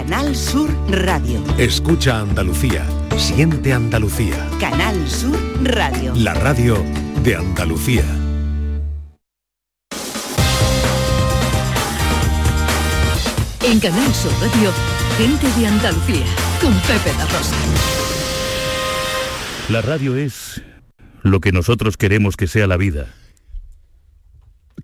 Canal Sur Radio. Escucha Andalucía. Siente Andalucía. Canal Sur Radio. La radio de Andalucía. En Canal Sur Radio, gente de Andalucía, con Pepe la Rosa. La radio es lo que nosotros queremos que sea la vida.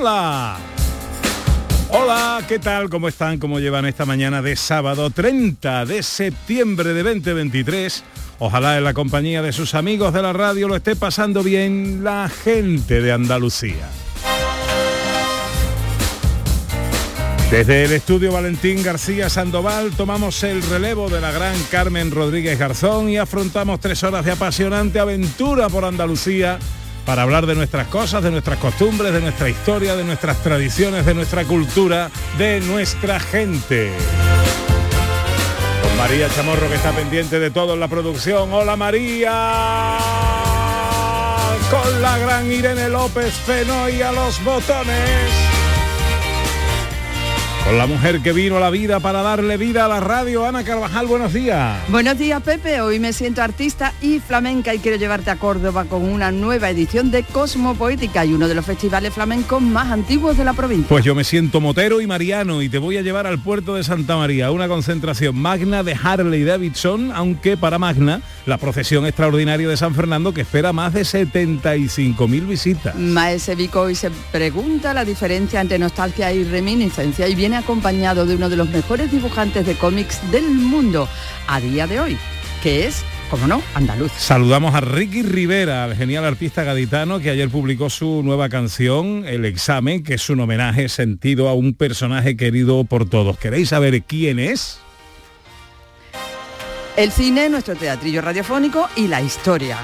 Hola, hola. ¿qué tal? ¿Cómo están? ¿Cómo llevan esta mañana de sábado 30 de septiembre de 2023? Ojalá en la compañía de sus amigos de la radio lo esté pasando bien la gente de Andalucía. Desde el estudio Valentín García Sandoval tomamos el relevo de la gran Carmen Rodríguez Garzón y afrontamos tres horas de apasionante aventura por Andalucía para hablar de nuestras cosas, de nuestras costumbres, de nuestra historia, de nuestras tradiciones, de nuestra cultura, de nuestra gente. Con María Chamorro que está pendiente de todo en la producción. Hola María. Con la gran Irene López Fenoy a los botones. Con la mujer que vino a la vida para darle vida a la radio, Ana Carvajal, buenos días. Buenos días, Pepe. Hoy me siento artista y flamenca y quiero llevarte a Córdoba con una nueva edición de Cosmo Poética y uno de los festivales flamencos más antiguos de la provincia. Pues yo me siento motero y mariano y te voy a llevar al puerto de Santa María, una concentración magna de Harley Davidson, aunque para magna la procesión extraordinaria de San Fernando que espera más de 75.000 visitas. Maese Vico hoy se pregunta la diferencia entre nostalgia y reminiscencia y viene acompañado de uno de los mejores dibujantes de cómics del mundo a día de hoy, que es, como no, andaluz. Saludamos a Ricky Rivera, el genial artista gaditano que ayer publicó su nueva canción, El examen, que es un homenaje sentido a un personaje querido por todos. ¿Queréis saber quién es? El cine, nuestro teatrillo radiofónico y la historia.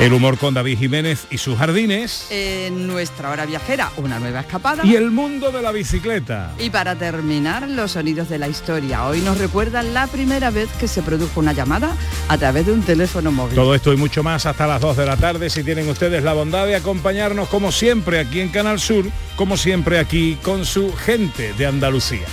El humor con David Jiménez y sus jardines. En nuestra hora viajera, una nueva escapada. Y el mundo de la bicicleta. Y para terminar, los sonidos de la historia. Hoy nos recuerdan la primera vez que se produjo una llamada a través de un teléfono móvil. Todo esto y mucho más hasta las 2 de la tarde si tienen ustedes la bondad de acompañarnos como siempre aquí en Canal Sur, como siempre aquí con su gente de Andalucía.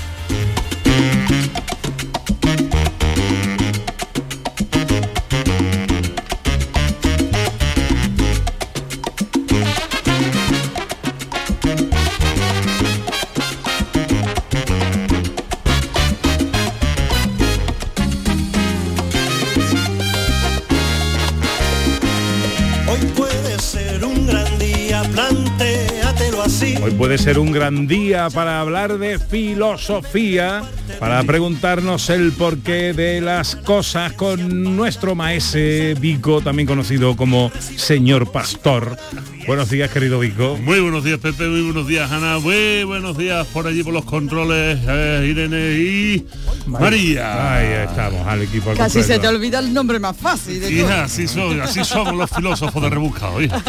Hoy puede ser un gran día para hablar de filosofía, para preguntarnos el porqué de las cosas con nuestro maese Vico, también conocido como señor pastor. Buenos días, querido Vico. Muy buenos días, Pepe, muy buenos días, Ana, muy buenos días por allí por los controles, eh, Irene y María. Ahí estamos, al equipo. al Casi se te olvida el nombre más fácil. De Hija, así, son, así somos los filósofos de rebuscado. hija.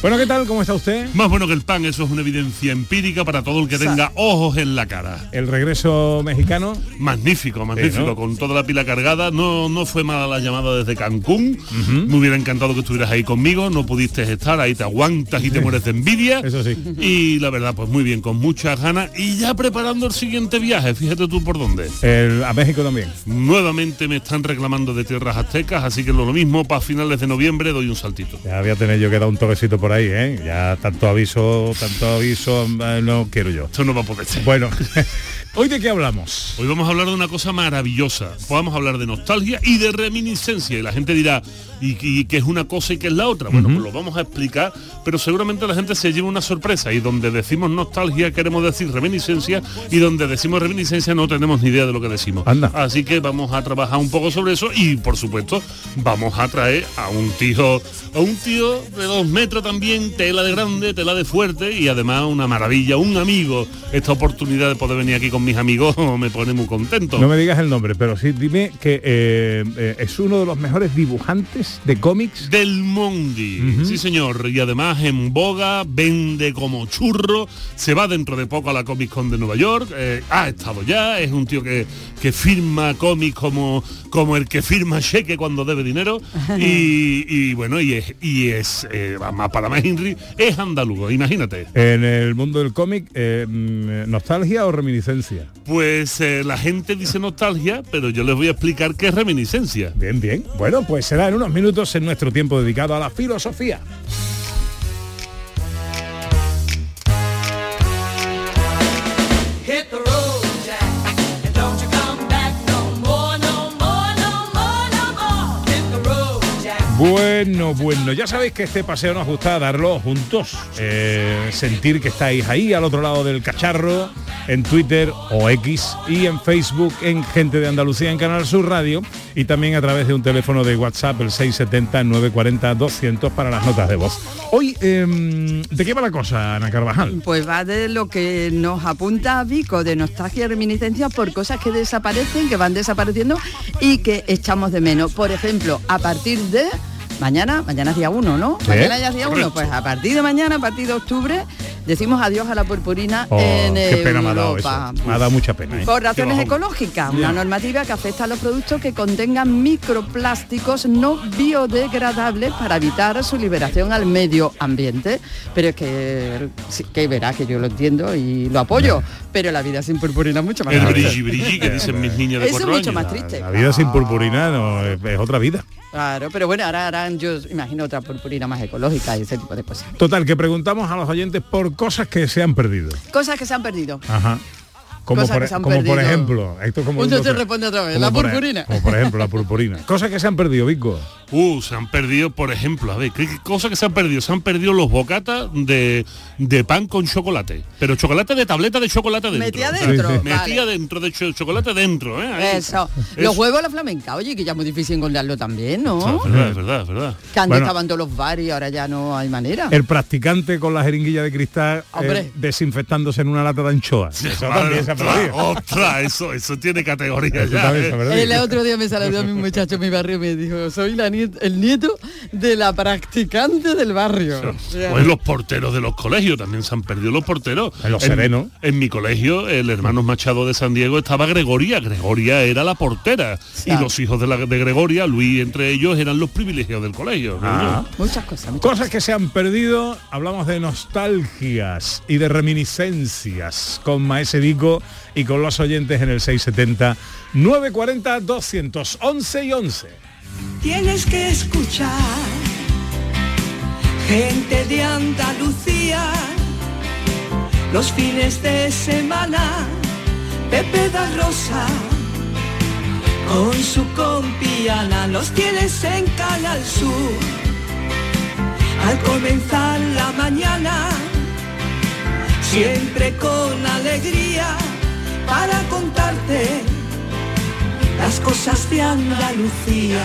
Bueno, ¿qué tal? ¿Cómo está usted? Más bueno que el pan, eso es una evidencia empírica para todo el que tenga ojos en la cara. El regreso mexicano. Magnífico, magnífico, ¿no? con toda la pila cargada. No, no fue mala la llamada desde Cancún. Me hubiera encantado que estuvieras ahí conmigo. No pudiste estar, ahí te aguantas y te mueres de envidia. Eso sí. Y la verdad, pues muy bien, con muchas ganas. Y ya preparando el siguiente viaje, fíjate tú por dónde. El- a México también. Nuevamente me están reclamando de tierras aztecas, así que lo mismo para finales de noviembre doy un saltito. Ya voy a tener yo que dar un toquecito por ahí, ¿eh? Ya tanto aviso, tanto aviso, eh, no quiero yo. Esto no va a poder ser. Bueno, ¿Hoy de qué hablamos? Hoy vamos a hablar de una cosa maravillosa. Vamos a hablar de nostalgia y de reminiscencia. Y la gente dirá, ¿y, y qué es una cosa y qué es la otra? Bueno, pues lo vamos a explicar, pero seguramente la gente se lleva una sorpresa. Y donde decimos nostalgia queremos decir reminiscencia y donde decimos reminiscencia no tenemos ni idea de lo que decimos. Anda. Así que vamos a trabajar un poco sobre eso y por supuesto vamos a traer a un tío, a un tío de dos metros también, tela de grande, tela de fuerte y además una maravilla, un amigo. Esta oportunidad de poder venir aquí con mis amigos me pone muy contento. No me digas el nombre, pero sí dime que eh, eh, es uno de los mejores dibujantes de cómics. Del Mondi, sí señor, y además en boga, vende como churro, se va dentro de poco a la Comic Con de Nueva York, eh, ha estado ya, es un tío que, que firma cómics como, como el que firma cheque cuando debe dinero, y, y bueno, y es, y es más para más Henry, es andalugo, imagínate. En el mundo del cómic, mm, ¿nostalgia o reminiscencia? Pues eh, la gente dice nostalgia, pero yo les voy a explicar qué es reminiscencia. Bien, bien. Bueno, pues será en unos minutos en nuestro tiempo dedicado a la filosofía. Bueno, bueno, ya sabéis que este paseo nos gusta darlo juntos, eh, sentir que estáis ahí al otro lado del cacharro, en Twitter o X y en Facebook en Gente de Andalucía en Canal Sur Radio y también a través de un teléfono de WhatsApp el 670-940-200 para las notas de voz. Hoy, em, ¿de qué va la cosa, Ana Carvajal? Pues va de lo que nos apunta Vico, de nostalgia y reminiscencia por cosas que desaparecen, que van desapareciendo y que echamos de menos. Por ejemplo, a partir de mañana, mañana es día 1, ¿no? Sí. Mañana ya es día 1, pues a partir de mañana, a partir de octubre, decimos adiós a la purpurina Oh, en qué pena me ha dado Europa. eso. Me ha dado mucha pena. ¿eh? Por razones ecológicas, una normativa que afecta a los productos que contengan microplásticos no biodegradables para evitar su liberación al medio ambiente. Pero es que, sí, que verá que yo lo entiendo y lo apoyo, pero la vida sin purpurina es mucho más El triste. brilli brilli que dicen mis niñas de Eso es mucho años. más triste. La vida sin purpurina no, es, es otra vida. Claro, pero bueno, ahora harán, yo imagino otra purpurina más ecológica y ese tipo de cosas. Total, que preguntamos a los oyentes por cosas que se han perdido. Cosas que se han perdido. Ajá. Como, Cosas por, que se han como por perdido. ejemplo, esto como Uno digo se responde otra vez, la por e- purpurina. Como por ejemplo la purpurina. Cosas que se han perdido, Vico. Uh, se han perdido, por ejemplo, a ver, ¿qué cosas que se han perdido? Se han perdido los bocatas de, de pan con chocolate. Pero chocolate de tableta de chocolate dentro. Metía dentro, Sí, sí. Metía vale. dentro de cho- chocolate dentro, ¿eh? Ahí. Eso. Eso. Los huevos a la flamenca, oye, que ya es muy difícil encontrarlo también, ¿no? Es verdad, es verdad, es verdad. Que antes Bueno. estaban todos los bares y ahora ya no hay manera. El practicante con la jeringuilla de cristal eh, desinfectándose en una lata de anchoa. Eso también se ha Ostras, eso, eso tiene categoría Eso ya. también ¿eh? El otro día me saludó mi muchacho en mi barrio y me dijo, soy la el nieto de la practicante del barrio. Pues los porteros de los colegios, también se han perdido los porteros. En los serenos. En mi colegio, el hermano Machado de San Diego estaba Gregoria. Gregoria era la portera. Y Ah. los hijos de, la, de Gregoria, Luis entre ellos, eran los privilegiados del colegio. ¿no? Ah. Muchas cosas. muchas Cosas que se han perdido, hablamos de nostalgias y de reminiscencias con Maese Vico y con los oyentes en el 670 940 211 y 11. Tienes que escuchar gente de Andalucía los fines de semana. Pepe da Rosa con su compiana los tienes en Canal Sur. Al comenzar la mañana, siempre con alegría para contarte las cosas de Andalucía,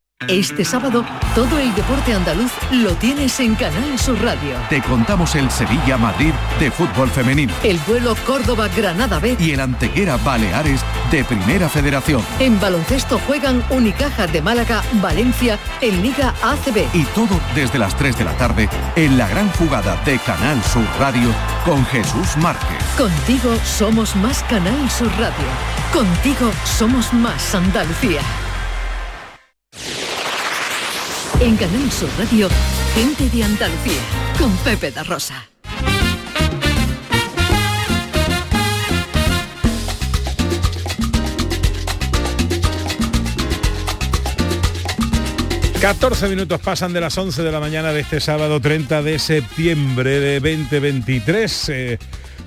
Este sábado, todo el deporte andaluz lo tienes en Canal Sur Radio. Te contamos el Sevilla-Madrid de fútbol femenino El duelo Córdoba-Granada B. y el Antequera-Baleares de Primera Federación. En baloncesto juegan Unicaja de Málaga, Valencia, en Liga ACB. Y todo desde las 3 de la tarde en la gran jugada de Canal Sur Radio con Jesús Márquez. Contigo somos más Canal Sur Radio. Contigo somos más Andalucía. En Canal Sur Radio, gente de Andalucía, con Pepe da Rosa. 14 minutos pasan de las 11 de la mañana de este sábado 30 de septiembre de 2023. Eh,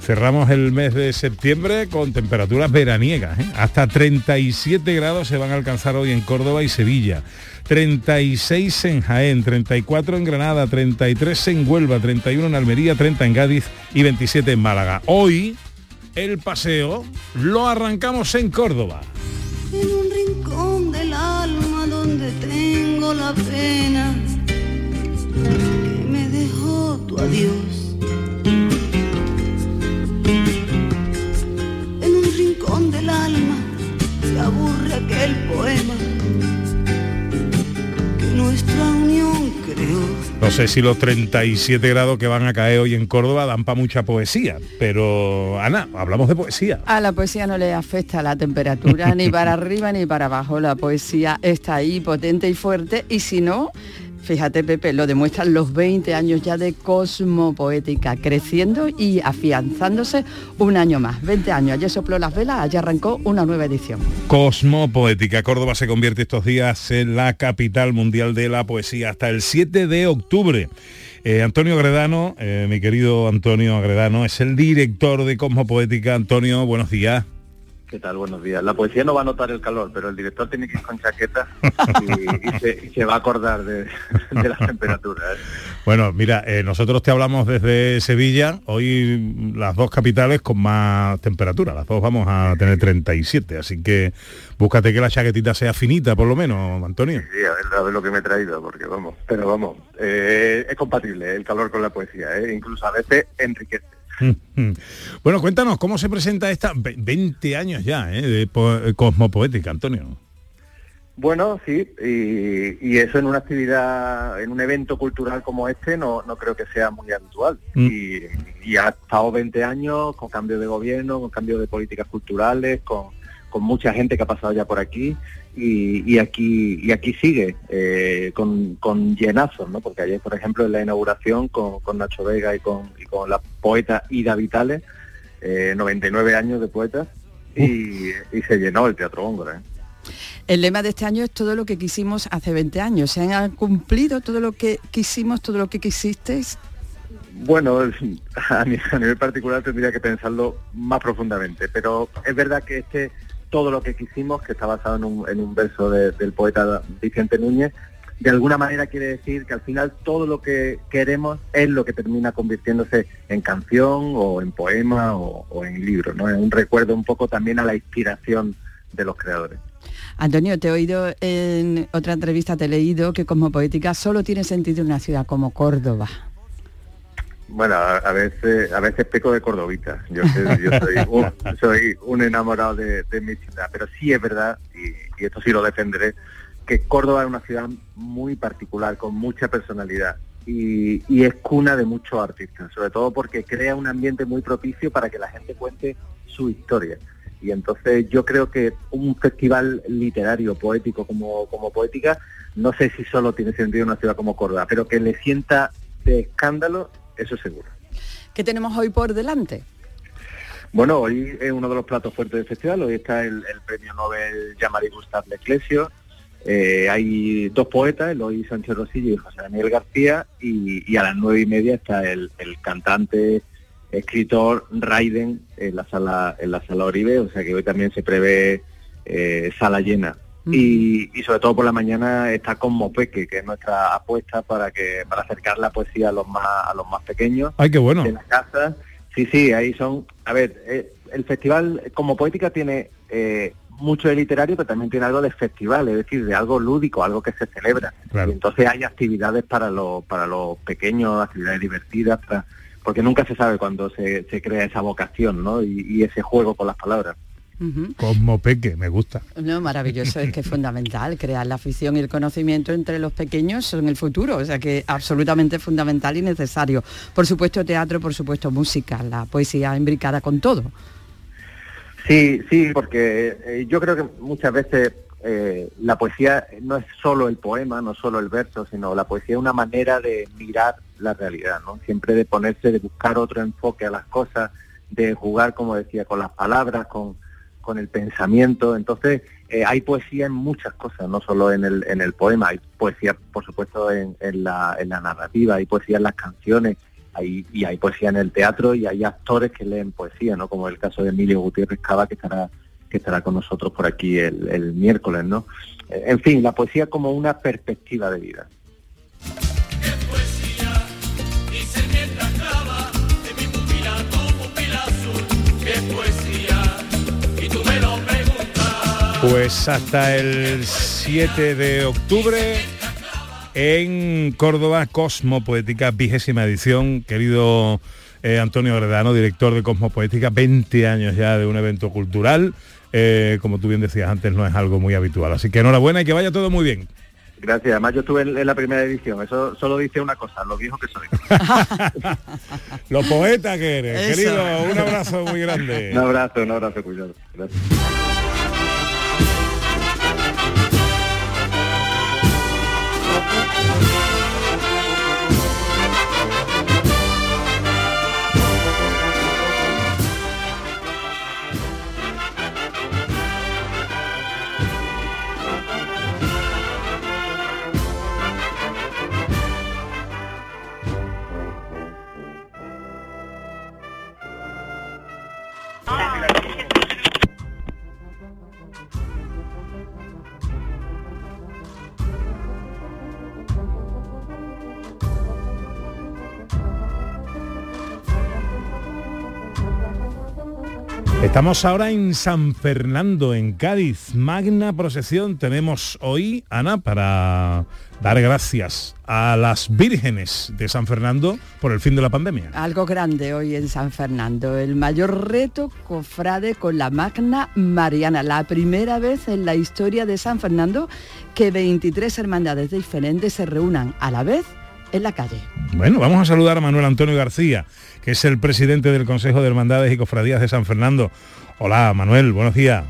cerramos el mes de septiembre con temperaturas veraniegas. ¿eh? Hasta 37 grados se van a alcanzar hoy en Córdoba y Sevilla. 36 en Jaén, 34 en Granada, 33 en Huelva, 31 en Almería, 30 en Cádiz y 27 en Málaga. Hoy el paseo lo arrancamos en Córdoba. En un rincón del alma donde tengo la pena que me dejó tu adiós. Se aburre aquel poema que nuestra unión creó. No sé si los 37 grados que van a caer hoy en Córdoba dan para mucha poesía, pero Ana, hablamos de poesía. A la poesía no le afecta la temperatura ni para arriba ni para abajo. La poesía está ahí potente y fuerte y si no, fíjate Pepe, lo demuestran los 20 años ya de Cosmopoética, creciendo y afianzándose un año más. 20 años, ayer sopló las velas, ayer arrancó una nueva edición. Cosmopoética. Córdoba se convierte estos días en la capital mundial de la poesía hasta el 7 de octubre. Eh, Antonio Agredano, eh, mi querido Antonio Agredano, es el director de Cosmopoética. Antonio, buenos días. ¿Qué tal? Buenos días. La poesía no va a notar el calor, pero el director tiene que ir con chaqueta y, y se, y se va a acordar de, de las temperaturas. ¿eh? Bueno, mira, eh, nosotros te hablamos desde Sevilla, hoy las dos capitales con más temperatura, las dos vamos a tener 37, así que búscate que la chaquetita sea finita por lo menos, Antonio. Sí, a ver, a ver lo que me he traído, porque vamos, pero vamos, eh, es compatible el calor con la poesía, incluso a veces enriquece. Bueno, cuéntanos, ¿cómo se presenta esta? Ve- 20 años ya, ¿eh? de po- Cosmopoética, Antonio. Bueno, sí, y, y eso en una actividad, en un evento cultural como este, no, no creo que sea muy habitual. Mm. Y, y ha estado 20 años con cambio de gobierno, con cambio de políticas culturales, con, con mucha gente que ha pasado ya por aquí, y, y aquí y aquí sigue eh, con, con llenazos, ¿no? Porque ayer, por ejemplo, en la inauguración con, con Nacho Vega y con, y con la poeta Ida Vitales, eh, 99 años de poeta, y, y se llenó el Teatro Góngora. ¿eh? El lema de este año es todo lo que quisimos hace 20 años. ¿Se han cumplido todo lo que quisimos, todo lo que quisisteis? Bueno, a nivel particular tendría que pensarlo más profundamente, pero es verdad que este todo lo que quisimos, que está basado en un, verso de- del poeta Vicente Núñez, de alguna manera quiere decir que al final todo lo que queremos es lo que termina convirtiéndose en canción o en poema o, en libro, ¿no? Es un recuerdo un poco también a la inspiración de los creadores. Antonio, te he oído en otra entrevista, te he leído que Cosmopoética solo tiene sentido en una ciudad como Córdoba. Bueno, a, a veces a veces peco de cordobita. Yo, soy- yo soy, un, soy un enamorado de, de mi ciudad, pero sí es verdad, y, y esto sí lo defenderé, que Córdoba es una ciudad muy particular, con mucha personalidad. Y, y es cuna de muchos artistas, sobre todo porque crea un ambiente muy propicio para que la gente cuente su historia. Y entonces yo creo que un festival literario, poético como, como poética, no sé si solo tiene sentido en una ciudad como Córdoba, pero que le sienta de escándalo, eso seguro. ¿Qué tenemos hoy por delante? Bueno, hoy es uno de los platos fuertes del festival, hoy está el, el premio Nobel Jean-Marie Gustave Leclesio, Eh, hay dos poetas, Eloy Sánchez Rosillo y José Daniel García, y, y a las nueve y media está el, el cantante, escritor Raiden en la sala en la sala Oribe, o sea que hoy también se prevé eh, sala llena y, y sobre todo por la mañana está con Mopeque, que es nuestra apuesta para que para acercar la poesía a los más a los más pequeños Ay, qué bueno. de la casa. Sí, sí, ahí son. A ver, eh, el festival como poética tiene eh, mucho de literario, pero también tiene algo de festival, es decir, de algo lúdico, algo que se celebra. Claro. Y entonces hay actividades para los para los pequeños, actividades divertidas, para- porque nunca se sabe cuándo se, se crea esa vocación, ¿no? Y, y ese juego con las palabras. Peque, me gusta. No, maravilloso, es que es fundamental crear la afición y el conocimiento entre los pequeños en el futuro, o sea que absolutamente fundamental y necesario. Por supuesto teatro, por supuesto música, la poesía imbricada con todo. Sí, sí, porque eh, yo creo que muchas veces eh, la poesía no es solo el poema, no solo el verso, sino la poesía es una manera de mirar la realidad, ¿no? Siempre de ponerse, de buscar otro enfoque a las cosas, de jugar, como decía, con las palabras, con, con el pensamiento. Entonces, eh, hay poesía en muchas cosas, no solo en el, en el poema, hay poesía, por supuesto, en, la, en la narrativa, hay poesía en las canciones, hay, y hay poesía en el teatro y hay actores que leen poesía, ¿no? Como el caso de Emilio Gutiérrez Cava, que estará que estará con nosotros por aquí el, el miércoles, ¿no? Eh, En fin, la poesía como una perspectiva de vida. Pues hasta el 7 de octubre en Córdoba, Cosmo Poética, vigésima edición. Querido eh, Antonio Gredano, director de Cosmo Poética, 20 años ya de un evento cultural. Eh, como tú bien decías antes, no es algo muy habitual. Así que enhorabuena y que vaya todo muy bien. Gracias. Además, yo estuve en, en la primera edición. Eso solo dice una cosa, lo viejo que soy. Lo poeta que eres, Eso. querido. Un abrazo muy grande. un abrazo, un abrazo, cuidado. Gracias. Estamos ahora en San Fernando, en Cádiz. Magna procesión tenemos hoy, Ana, para dar gracias a las vírgenes de San Fernando por el fin de la pandemia. Algo grande hoy en San Fernando, el mayor reto cofrade con la Magna Mariana, la primera vez en la historia de San Fernando que 23 hermandades diferentes se reúnan a la vez en la calle. Bueno, vamos a saludar a Manuel Antonio García, que es el presidente del Consejo de Hermandades y Cofradías de San Fernando. Hola, Manuel, buenos días.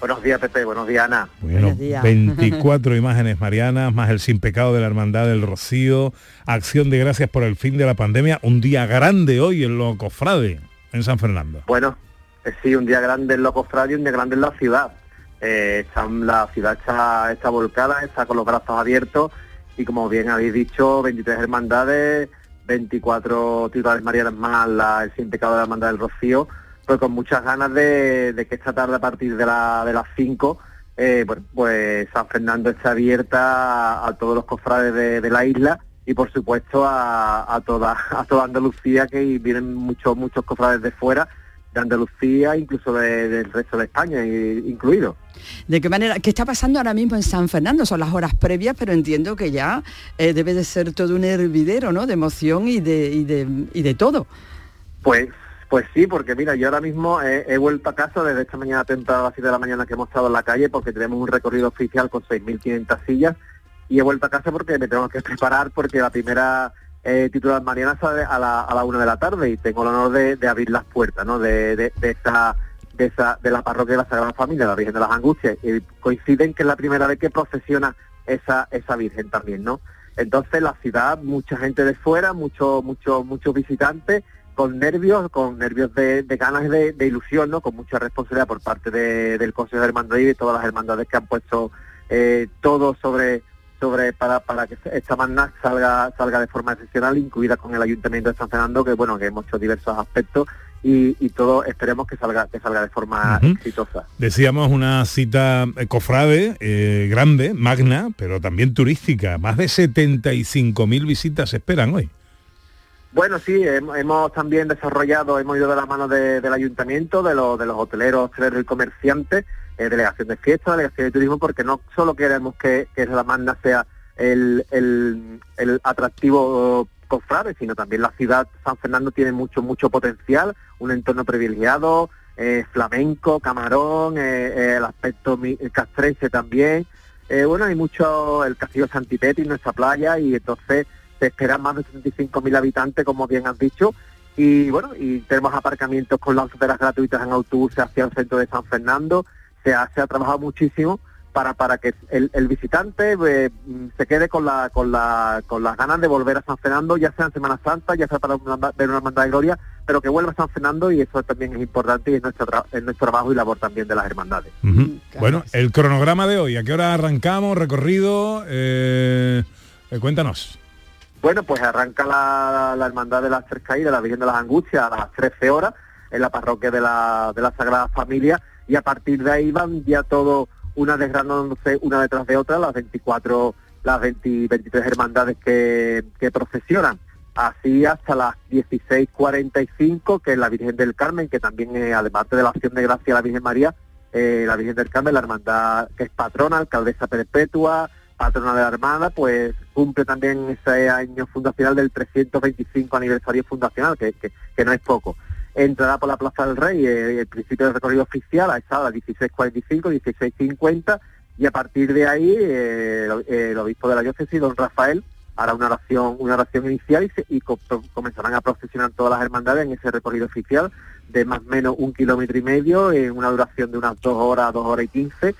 Buenos días, Pepe. Buenos días, Ana. Bueno, 24 imágenes marianas, más el sin pecado de la Hermandad del Rocío, acción de gracias por el fin de la pandemia, un día grande hoy en lo cofrade en San Fernando. Bueno, eh, sí, un día grande en Locos Radio y un día grande en la ciudad. Eh, está- la ciudad está, está volcada, está con los brazos abiertos y como bien habéis dicho, 23 hermandades, 24 titulares marianas más la, el sin de la hermandad del Rocío, pues con muchas ganas de, que esta tarde a partir de, la, de las 5, eh, pues San Fernando está abierta a, todos los cofrades de, de la isla y por supuesto a, a toda a toda Andalucía que vienen muchos muchos cofrades de fuera de Andalucía incluso de- del resto de España incluido ¿De qué manera? ¿Qué está pasando ahora mismo en San Fernando? Son las horas previas, pero entiendo que ya eh, debe de ser todo un hervidero, ¿no? De emoción y de, y de, y de todo. Pues pues sí, porque mira, yo ahora mismo he, he vuelto a casa desde esta mañana temprano a las 7 de la mañana que hemos estado en la calle porque tenemos un recorrido oficial con 6.500 sillas y he vuelto a casa porque me tengo que preparar porque la primera eh, titular Mariana sale a la, a la una de la tarde y tengo el honor de, abrir las puertas, ¿no? De, de, esa de esa de la parroquia de la Sagrada Familia, la Virgen de las Angustias, y coinciden que es la primera vez que procesiona esa esa Virgen también, ¿no? Entonces la ciudad, mucha gente de fuera, muchos muchos muchos visitantes con nervios, con nervios de, ganas de, de ilusión, ¿no? Con mucha responsabilidad por parte de- del Consejo de Hermandad y de todas las hermandades que han puesto eh, todo sobre sobre para, para que esta magna salga salga de forma excepcional, incluida con el Ayuntamiento de San Fernando, que bueno, que hemos hecho diversos aspectos y, y todo esperemos que salga que salga de forma exitosa. Decíamos una cita eh, cofrade, eh, grande, magna, pero también turística. Más de 75.000 visitas se esperan hoy. Bueno, sí, hem- hemos también desarrollado, hemos ido de la mano de- del ayuntamiento, de, los de los hoteleros, hosteleros y comerciantes, eh, delegación de fiesta, delegación de turismo, porque no solo queremos que, que la Magna sea el, el- el atractivo cofrade, sino también la ciudad San Fernando tiene mucho, mucho potencial, un entorno privilegiado, eh, flamenco, camarón, eh, eh, el aspecto castrense también. Bueno, hay mucho, el castillo Santipeti, nuestra playa, y entonces se esperan más de 75.000 habitantes, como bien has dicho, y bueno, y tenemos aparcamientos con lanzaderas gratuitas en autobuses hacia el centro de San Fernando, se ha, se ha trabajado muchísimo para, para que el, el visitante eh, se quede con la, con la, con las ganas de volver a San Fernando, ya sea en Semana Santa, ya sea para una- ver una hermandad de gloria, pero que vuelva a San Fernando y eso también es importante y es nuestro, tra- es nuestro trabajo y labor también de las hermandades. Bueno, el cronograma de hoy, ¿a qué hora arrancamos? Recorrido, eh, eh, cuéntanos. Bueno, pues arranca la, la Hermandad de las Tres Caídas, la Virgen de las Angustias, a las 13 horas en la parroquia de la, de la Sagrada Familia y a partir de ahí van ya todo una desgranándose una detrás de otra, las 24, las 20 23 hermandades que, que procesionan. Así hasta las 16.45, que es la Virgen del Carmen, que también, eh, además de la acción de gracia a la Virgen María, eh, la Virgen del Carmen, la hermandad que es patrona, alcaldesa perpetua, patrona de la Armada, pues cumple también ese año fundacional del 325 aniversario fundacional, que, que, que no es poco. Entrará por la Plaza del Rey eh, el principio del recorrido oficial a esa hora 16.45, 16.50 y a partir de ahí eh, el, obispo de la diócesis, don Rafael, hará una oración, una oración inicial y, comenzarán a procesionar todas las hermandades en ese recorrido oficial de más o menos un kilómetro y medio en una duración de unas dos horas, dos horas y quince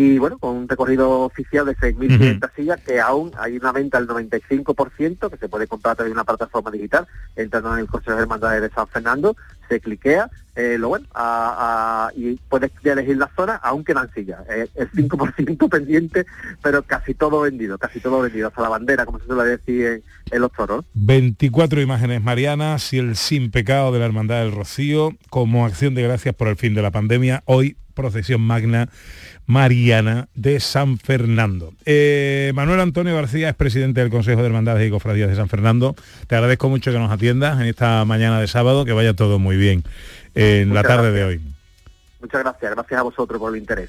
y bueno, con un recorrido oficial de 6.500 sillas que aún hay una venta del 95% que se puede comprar a través de una plataforma digital entrando en el Consejo de Hermandades de San Fernando, se cliquea, eh, lo bueno, a- a- y puedes elegir la zona, aún quedan sillas, eh, el 5% pendiente, pero casi todo vendido, casi todo vendido, hasta la bandera, como se suele decir en, en los toros. 24 imágenes marianas y el sin pecado de la Hermandad del Rocío como acción de gracias por el fin de la pandemia. Hoy procesión magna mariana de San Fernando. Eh, Manuel Antonio García es presidente del Consejo de Hermandades y Cofradías de San Fernando. Te agradezco mucho que nos atiendas en esta mañana de sábado, que vaya todo muy bien en la tarde de hoy. Muchas gracias, gracias a vosotros por el interés.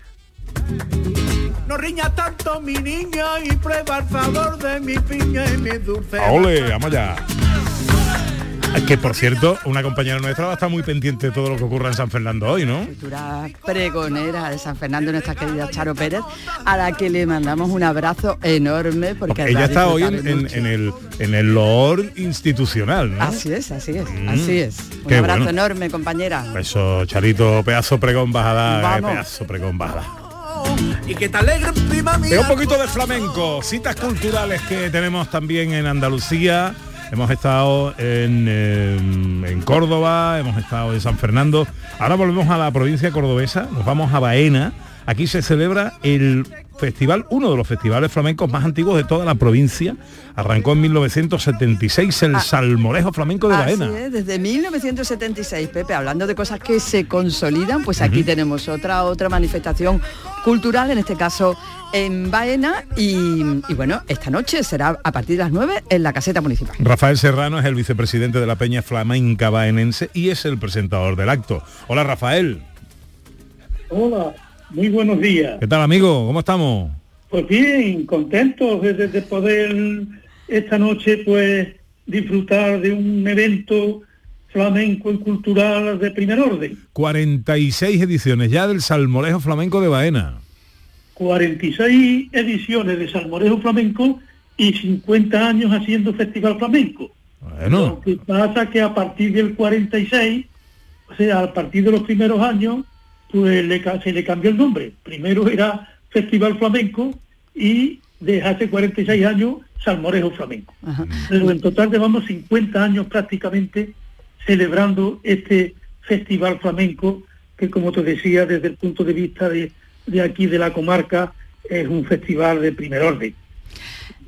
No riña tanto mi niña y prueba el sabor de mi piña y mi dulce. ¡Ole! ¡Vamos ya! Que por cierto, una compañera nuestra va a estar muy pendiente de todo lo que ocurra en San Fernando hoy, ¿no? cultura pregonera de San Fernando, nuestra querida Charo Pérez, a la que le mandamos un abrazo enorme porque va Ella está hoy en, el en el loor institucional, ¿no? Así es, así es, Mm. así es. Un Qué abrazo bueno. enorme, compañera. Eso, Charito, pedazo pregón vas a dar, eh, pedazo pregón vas a dar. Y que te alegre prima mía. Un poquito de flamenco, citas culturales que tenemos también en Andalucía. Hemos estado en, eh, en Córdoba, hemos estado en San Fernando. Ahora volvemos a la provincia cordobesa, nos vamos a Baena. Aquí se celebra el festival, uno de los festivales flamencos más antiguos de toda la provincia. Arrancó en 1976 el Salmorejo Flamenco de Así Baena. es, desde 1976, Pepe, hablando de cosas que se consolidan, pues aquí tenemos otra otra manifestación cultural, en este caso en Baena, y, y bueno, esta noche será a partir de las 9 en la caseta municipal. Rafael Serrano es el vicepresidente de la Peña Flamenca Baenense y es el presentador del acto. Hola Rafael, Hola, muy buenos días. ¿qué tal amigo? ¿Cómo estamos? Pues bien, contentos de, de- de poder esta noche pues disfrutar de un evento flamenco y cultural de primer orden. 46 ediciones ya del Salmorejo Flamenco de Baena. 46 ediciones de Salmorejo Flamenco y 50 años haciendo Festival Flamenco. Bueno, Lo que pasa que a partir del 46, o sea, a partir de los primeros años, pues le se le cambió el nombre. Primero era Festival Flamenco y desde hace 46 años Salmorejo Flamenco. Pero en total llevamos 50 años prácticamente celebrando este Festival Flamenco que, como te decía, desde el punto de vista de, de aquí de la comarca, es un festival de primer orden.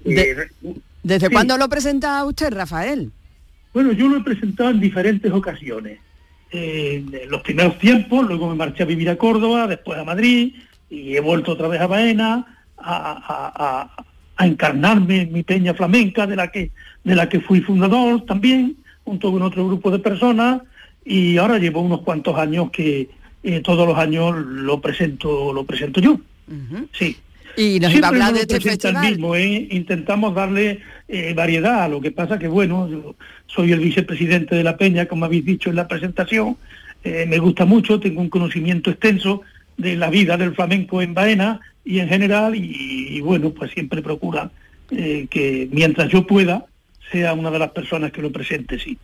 De- Eh, ¿Desde sí. cuándo lo presenta usted, Rafael? Bueno, yo lo he presentado en diferentes ocasiones. Eh, en los primeros tiempos, luego me marché a vivir a Córdoba, después a Madrid, y he vuelto otra vez a Baena a, a- a- a encarnarme en mi peña flamenca, de la que, de la que fui fundador también, junto con otro grupo de personas, y ahora llevo unos cuantos años que eh, todos los años lo presento, lo presento yo. Sí. Y nos iba a Siempre hablar de lo este presenta el festival. mismo, ¿eh? intentamos darle eh, variedad, lo que pasa que bueno, yo soy el vicepresidente de la Peña, como habéis dicho en la presentación, eh, me gusta mucho, tengo un conocimiento extenso de la vida del flamenco en Baena y en general, y, y bueno, pues siempre procura eh, que mientras yo pueda, sea una de las personas que lo presente, sí.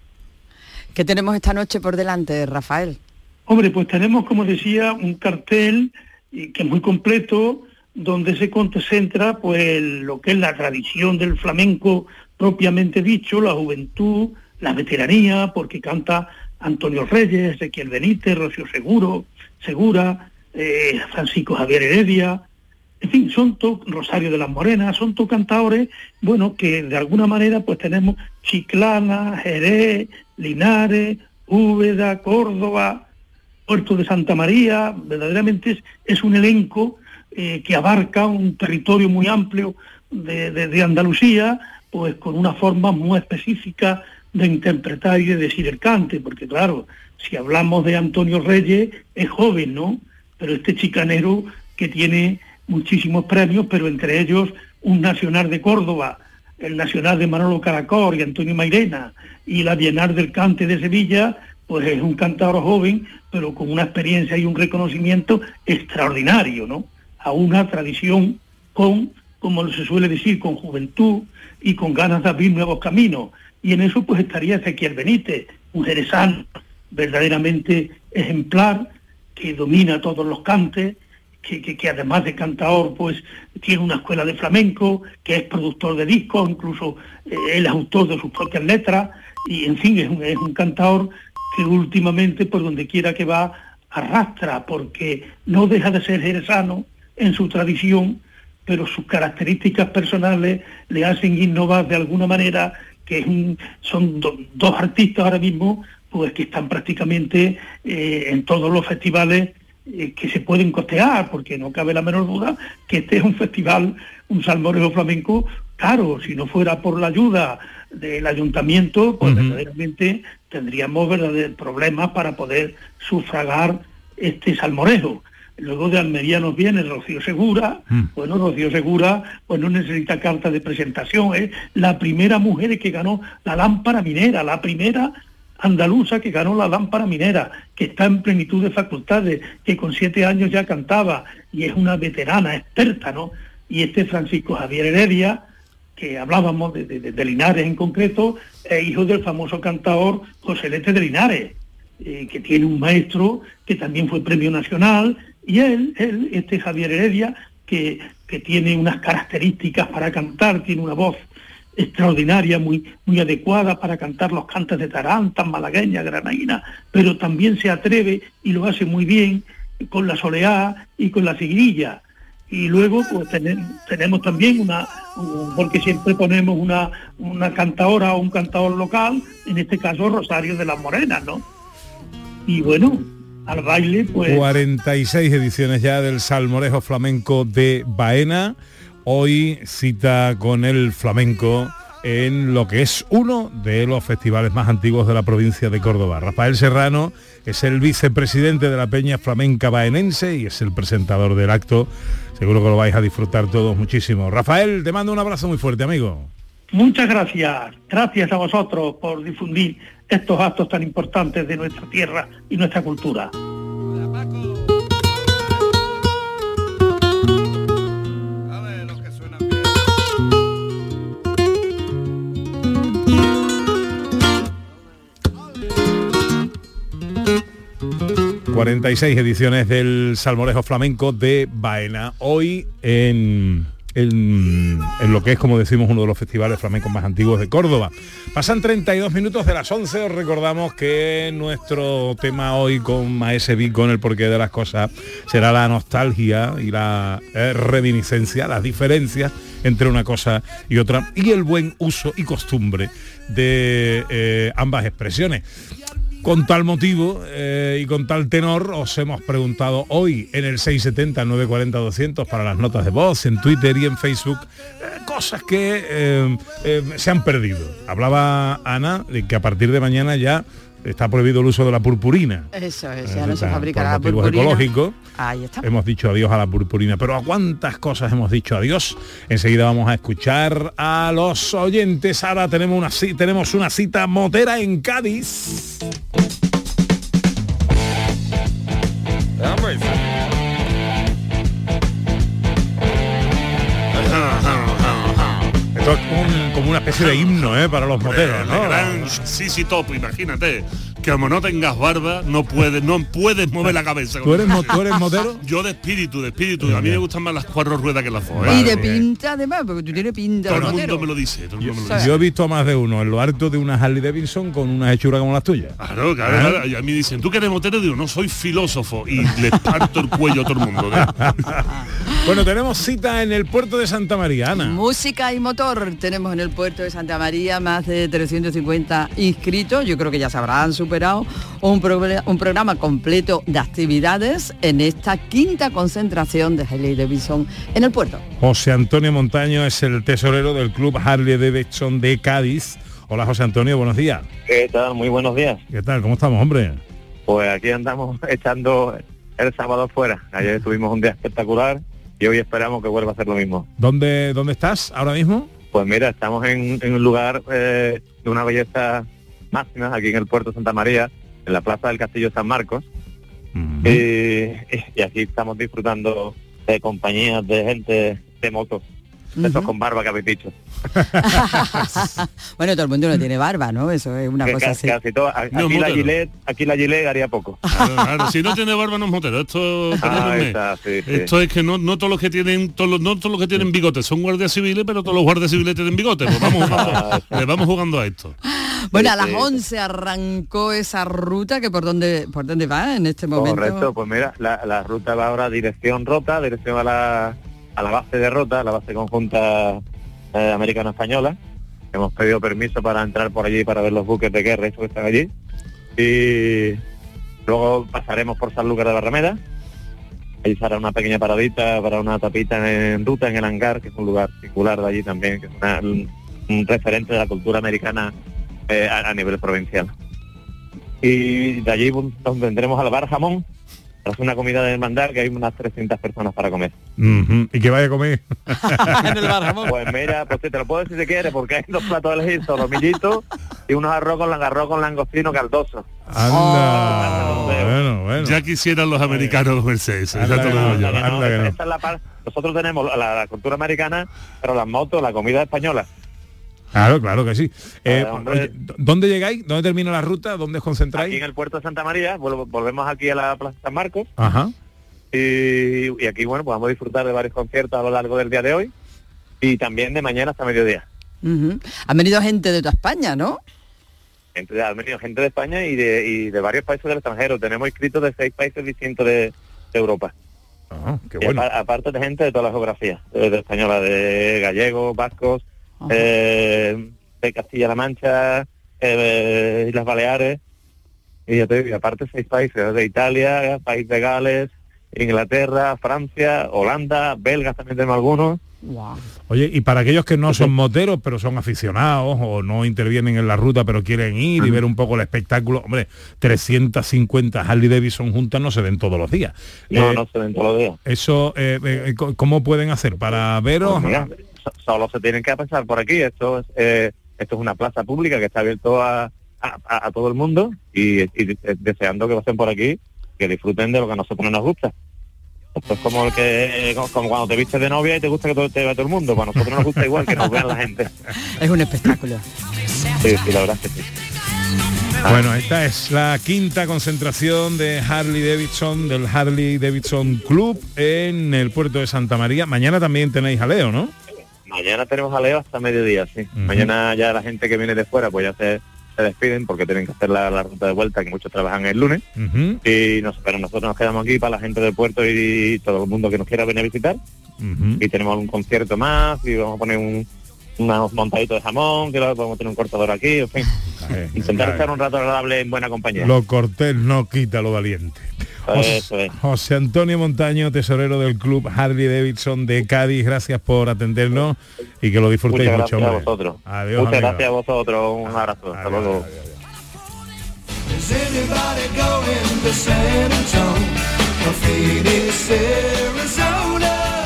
¿Qué tenemos esta noche por delante, Rafael? Hombre, pues tenemos, como decía, un cartel que es muy completo, donde se concentra pues lo que es la tradición del flamenco propiamente dicho, la juventud, la veteranía, porque canta Antonio Reyes, Ezequiel Benítez, Rocío Seguro, Segura, eh, Francisco Javier Heredia, en fin, son Rosario de las Morenas, son todos cantadores, bueno, que de alguna manera pues tenemos Chiclana, Jerez, Linares, Úbeda, Córdoba, Puerto de Santa María, verdaderamente es un elenco eh, que abarca un territorio muy amplio de, Andalucía, pues con una forma muy específica de interpretar y de decir el cante, porque claro, si hablamos de Antonio Reyes, es joven, ¿no? Pero este chicanero que tiene muchísimos premios, pero entre ellos un Nacional de Córdoba, el Nacional de Manolo Caracor y Antonio Mairena, y la Bienal del Cante de Sevilla, pues es un cantador joven, pero con una experiencia y un reconocimiento extraordinario, ¿no? A una tradición con, como se suele decir, con juventud y con ganas de abrir nuevos caminos. Y en eso pues estaría Ezequiel Benítez, un jerezano verdaderamente ejemplar, que domina todos los cantes, que, que- además de cantador, pues tiene una escuela de flamenco, que es productor de discos, incluso eh, él es autor de sus propias letras, y en fin, es un, es un cantador que últimamente, por donde quiera que va, arrastra, porque no deja de ser jerezano en su tradición, pero sus características personales le hacen innovar de alguna manera, que es un- son do- dos artistas ahora mismo, pues que están prácticamente eh, en todos los festivales eh, que se pueden costear, porque no cabe la menor duda que este es un festival, un salmoreo flamenco caro, si no fuera por la ayuda del ayuntamiento, pues verdaderamente tendríamos verdaderos problemas para poder sufragar este salmorejo. Luego de Almería nos viene Rocío Segura, bueno, Rocío Segura pues no necesita carta de presentación, es la primera mujer que ganó la lámpara minera, la primera andaluza que ganó la lámpara minera, que está en plenitud de facultades, que con siete años ya cantaba y es una veterana, experta, ¿no? Y este Francisco Javier Heredia, que hablábamos de, de- de Linares en concreto, es hijo del famoso cantador José Lete de Linares, eh, que tiene un maestro que también fue premio nacional, y él, él este Javier Heredia, que, que tiene unas características para cantar, tiene una voz extraordinaria, muy, muy adecuada para cantar los cantes de Taranta, malagueña, granaína, pero también se atreve y lo hace muy bien con la soleá y con la sigrilla. Y luego pues tene- tenemos también una, un- porque siempre ponemos una, una cantadora o un cantador local, en este caso Rosario de las Morenas, ¿no? Y bueno, al baile pues... 46 ediciones ya del Salmorejo Flamenco de Baena. Hoy cita con el flamenco en lo que es uno de los festivales más antiguos de la provincia de Córdoba. Rafael Serrano es el vicepresidente de la Peña Flamenca Baenense y es el presentador del acto. Seguro que lo vais a disfrutar todos muchísimo. Rafael, te mando un abrazo muy fuerte, amigo. Muchas gracias, gracias a vosotros por difundir estos actos tan importantes de nuestra tierra y nuestra cultura. Mm. 46 ediciones del Salmorejo Flamenco de Baena. Hoy en, en, lo que es, como decimos, uno de los festivales flamencos más antiguos de Córdoba. Pasan 32 minutos de las 11. Os recordamos que nuestro tema hoy con Maese con el porqué de las cosas, será la nostalgia y la eh, reminiscencia, las diferencias entre una cosa y otra y el buen uso y costumbre de eh, ambas expresiones. Con tal motivo eh, y con tal tenor os hemos preguntado hoy en el 670 940 200 para las notas de voz en Twitter y en Facebook eh, cosas que eh, se han perdido. Hablaba Ana de que a partir de mañana ya está prohibido el uso de la purpurina. Eso es, Eh, ya no se por fabrica la purpurina. ecológicos. Ahí está. Hemos dicho adiós a la purpurina, pero a cuántas cosas hemos dicho adiós. Enseguida vamos a escuchar a los oyentes. Ahora tenemos una, tenemos una cita motera en Cádiz. Esto es un- como una especie de himno ¿eh? para los moteros, ¿no? gran Sisi Top, imagínate. Que como no tengas barba, no puedes, no puedes mover la cabeza. ¿Tú eres, mo- tú eres motero? Yo de espíritu, de espíritu. A mí me gustan más las cuatro ruedas que las dos. ¿eh? Y de pinta además, porque tú tienes pinta Todo de el mundo me lo dice. Todo el mundo me lo dice. Yo he visto a más de uno en lo alto de una Harley Davidson con una hechura como las tuyas. Claro, claro, ¿Eh? claro. Y a mí dicen, ¿tú que eres motero? Digo, no, soy filósofo. Y le parto el cuello a todo el mundo. ¿eh? Bueno, tenemos cita en el puerto de Santa María, Ana. Música y motor. Tenemos en el puerto de Santa María más de 350 inscritos. Yo creo que ya se habrán superado un, proble- un programa completo de actividades en esta quinta concentración de Harley Davidson en el puerto. José Antonio Montaño es el tesorero del club Harley Davidson de Cádiz. Hola José Antonio, buenos días. ¿Qué tal? Muy buenos días. ¿Qué tal? ¿Cómo estamos, hombre? Pues aquí andamos echando el sábado fuera. Ayer tuvimos un día espectacular y hoy esperamos que vuelva a ser lo mismo. ¿Dónde, dónde estás ahora mismo? Pues mira, estamos en, en un lugar eh, de una belleza máxima, aquí en el puerto de Santa María, en la plaza del Castillo San Marcos. y, y aquí estamos disfrutando de compañías de gente de motos, de esos con barba que habéis dicho. bueno, todo el mundo no tiene barba, ¿no? Eso es una Que cosa ca- así. casi todo- No, aquí, la. Gillette, aquí la Gillette haría poco. Claro, claro, Si no tiene barba no es motero. Esto, Ah, perdónenme. está, sí, sí. Esto es que no, no todos los que tienen todos los, no todos los que tienen bigotes son guardias civiles, pero todos los guardias civiles tienen bigotes. Pues vamos jugando, le vamos jugando a esto. Bueno, a las Sí, sí. 11 arrancó esa ruta que por dónde por dónde va en este momento. Correcto, pues mira, la, la ruta va ahora dirección Rota, dirección a la, a la base de Rota, la base conjunta eh, americano-española. Hemos pedido permiso para entrar por allí para ver los buques de guerra, que están allí. Y luego pasaremos por San Lucas de Barrameda. Allí se hará una pequeña paradita para una tapita en ruta en el hangar, que es un lugar singular de allí también, que es un, referente de la cultura americana eh, a, a nivel provincial. Y de allí pues, nos vendremos al bar jamón, hacer una comida de hermandad que hay unas 300 personas para comer. ¿Y qué vaya a comer? Pues mira, pues te lo puedo decir si quieres, porque hay dos platos de elegir, solomillito y unos arroz con arroz con langostino caldoso. Anda. Bueno, bueno. Ya quisieran los americanos comerse eso. ya te lo digo yo. No, esa- esa es la par- Nosotros tenemos la, la cultura americana, pero las motos, la comida española. Claro, claro que sí. Eh, Ah, hombre. oye, ¿Dónde llegáis? ¿Dónde termina la ruta? ¿Dónde os concentráis? Aquí en el puerto de Santa María, vuelvo- volvemos aquí a la Plaza San Marcos Ajá. y, y aquí, bueno, pues vamos a disfrutar de varios conciertos a lo largo del día de hoy y también de mañana hasta mediodía. Han venido gente de toda España, ¿no? Gente, ha venido gente de España y de, y de varios países del extranjero. Tenemos inscritos de seis países distintos de, de Europa. qué Y apa- aparte de gente de toda la geografía, de, de española, de gallegos, vascos, eh, de Castilla-La Mancha, eh, Islas Baleares, y ya te digo, aparte seis países, de Italia, País de Gales, Inglaterra, Francia, Holanda, belgas también tenemos algunos. Oye, y para aquellos que no son moteros, pero son aficionados o no intervienen en la ruta, pero quieren ir y ver un poco el espectáculo, hombre, 350 Harley Davidson juntas no se ven todos los días. No, Eh, no se ven todos los días. Eso, eh, eh, ¿cómo pueden hacer para veros? Pues mira, solo se tienen que pasar por aquí. Esto es, eh, esto es una plaza pública que está abierto a, a- a- a todo el mundo y, y de- deseando que pasen por aquí, que disfruten de lo que a nosotros nos gusta. Esto es como el que como, como cuando te vistes de novia y te gusta que todo, te vea todo el mundo. Para nosotros nos gusta igual que nos vean la gente. Es un espectáculo. Sí, sí, la verdad es que sí. Bueno, esta es la quinta concentración de Harley Davidson, del Harley Davidson Club en el puerto de Santa María. Mañana también tenéis jaleo, ¿no? Mañana tenemos jaleo hasta mediodía, sí. Mañana ya la gente que viene de fuera pues ya se, se despiden porque tienen que hacer la, la ruta de vuelta, que muchos trabajan el lunes. Y nos, pero nosotros nos quedamos aquí para la gente del puerto y, todo el mundo que nos quiera venir a visitar. Y tenemos un concierto más y vamos a poner un, unos montaditos de jamón, que luego podemos tener un cortador aquí, en fin. Intentar estar un rato agradable en buena compañía. Lo cortés no quita lo valiente. José, Eso es. José Antonio Montaño, tesorero del club Harley Davidson de Cádiz, gracias por atendernos y que lo disfrutéis Muchas mucho. gracias a vosotros. Adiós, Muchas amigo. gracias a vosotros. Un abrazo. Hasta luego. Is anybody going to San Antonio or Phoenix, Arizona?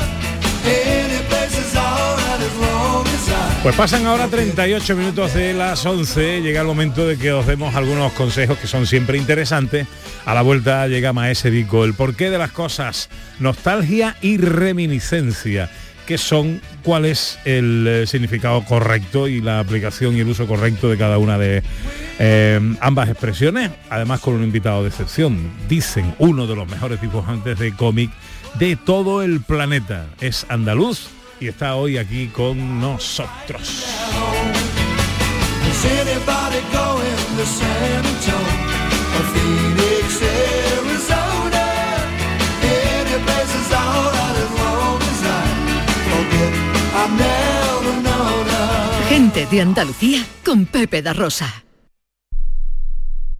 Pues pasan ahora 38 minutos de las 11, llega el momento de que os demos algunos consejos que son siempre interesantes. A la vuelta llega Maese Vico, el porqué de las cosas, nostalgia y reminiscencia, que son cuál es el eh, significado correcto y la aplicación y el uso correcto de cada una de eh, ambas expresiones, además con un invitado de excepción. Dicen uno de los mejores dibujantes de cómic de todo el planeta. Es andaluz y está hoy aquí con nosotros. Gente de Andalucía con Pepe da Rosa.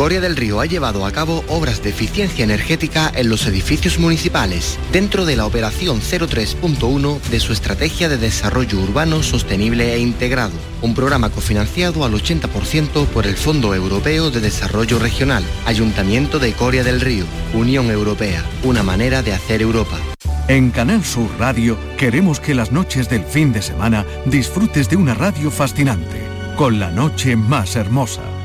Coria del Río ha llevado a cabo obras de eficiencia energética en los edificios municipales, dentro de la operación 03.1 de su estrategia de desarrollo urbano sostenible e integrado, un programa cofinanciado al 80% por el Fondo Europeo de Desarrollo Regional, Ayuntamiento de Coria del Río, Unión Europea, una manera de hacer Europa. En Canal Sur Radio queremos que las noches del fin de semana disfrutes de una radio fascinante, con la noche más hermosa.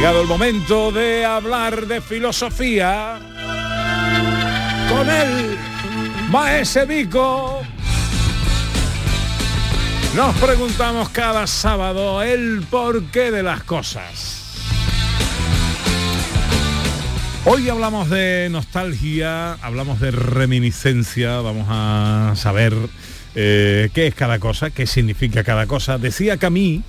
Llegado el momento de hablar de filosofía con el Maese Vico. Nos preguntamos cada sábado el porqué de las cosas. Hoy hablamos de nostalgia, hablamos de reminiscencia, vamos a saber eh, qué es cada cosa, qué significa cada cosa. Decía Camille,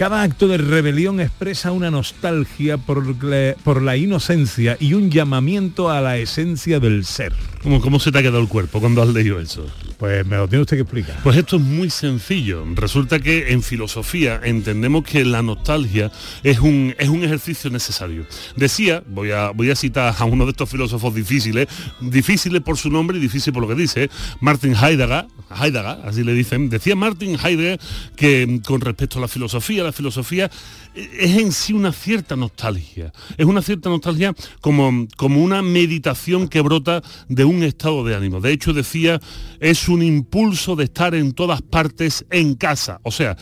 cada acto de rebelión expresa una nostalgia por la, inocencia y un llamamiento a la esencia del ser. ¿Cómo, ¿Cómo se te ha quedado el cuerpo cuando has leído eso? Pues me lo tiene usted que explicar. Pues esto es muy sencillo. Resulta que en filosofía entendemos que la nostalgia es un, es un ejercicio necesario. Decía, voy a, voy a citar a uno de estos filósofos difíciles, difíciles por su nombre y difícil por lo que dice, Martin Heidegger, Heidegger, así le dicen, decía Martin Heidegger que mm, con respecto a la filosofía, la filosofía es en sí una cierta nostalgia. Es una cierta nostalgia como, como una meditación que brota de un estado de ánimo. De hecho, decía, es un impulso de estar en todas partes en casa. O sea,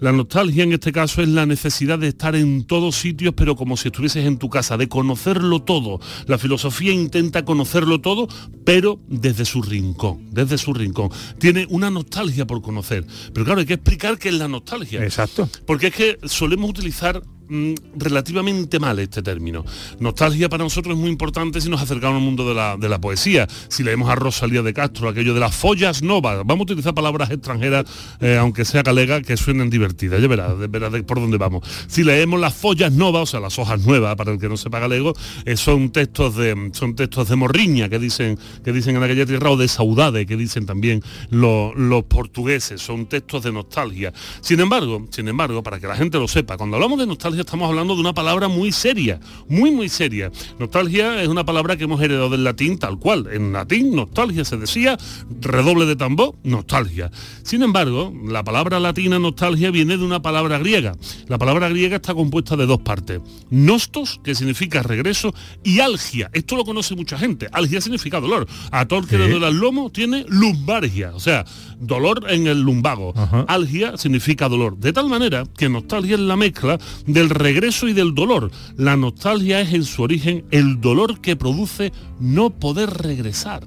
la nostalgia en este caso es la necesidad de estar en todos sitios, pero como si estuvieses en tu casa, de conocerlo todo. La filosofía intenta conocerlo todo, pero desde su rincón, desde su rincón. Tiene una nostalgia por conocer. Pero claro, hay que explicar qué es la nostalgia. Exacto. Porque es que solemos utilizar mm, relativamente mal este término. Nostalgia para nosotros es muy importante si nos acercamos al mundo de la, de la poesía. Si leemos a Rosalía de Castro, aquello de las follas novas, vamos a utilizar palabras extranjeras, eh, aunque sea galega, que suenen divertidas, ya verás, verás por dónde vamos. Si leemos las follas novas, o sea, las hojas nuevas, para el que no sepa galego, eh, son textos de son textos de morriña que dicen, que dicen en aquella tierra, o de saudade, que dicen también los, los portugueses, son textos de nostalgia. Sin embargo, sin embargo, para que la gente lo sepa, cuando hablamos de nostalgia estamos hablando de una palabra muy seria, muy muy seria. Nostalgia es una palabra que hemos heredado del latín tal cual. En latín, nostalgia se decía, redoble de tambor, nostalgia. Sin embargo, la palabra latina nostalgia viene de una palabra griega. La palabra griega está compuesta de dos partes. Nostos, que significa regreso, y algia. Esto lo conoce mucha gente. Algia significa dolor. A todo el que le duele el lomo tiene lumbargia, o sea, dolor en el lumbago. Algia significa dolor. De tal manera que nostalgia es la mezcla del regreso y del dolor. La nostalgia es en su origen el dolor que produce no poder regresar.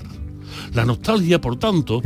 La nostalgia, por tanto,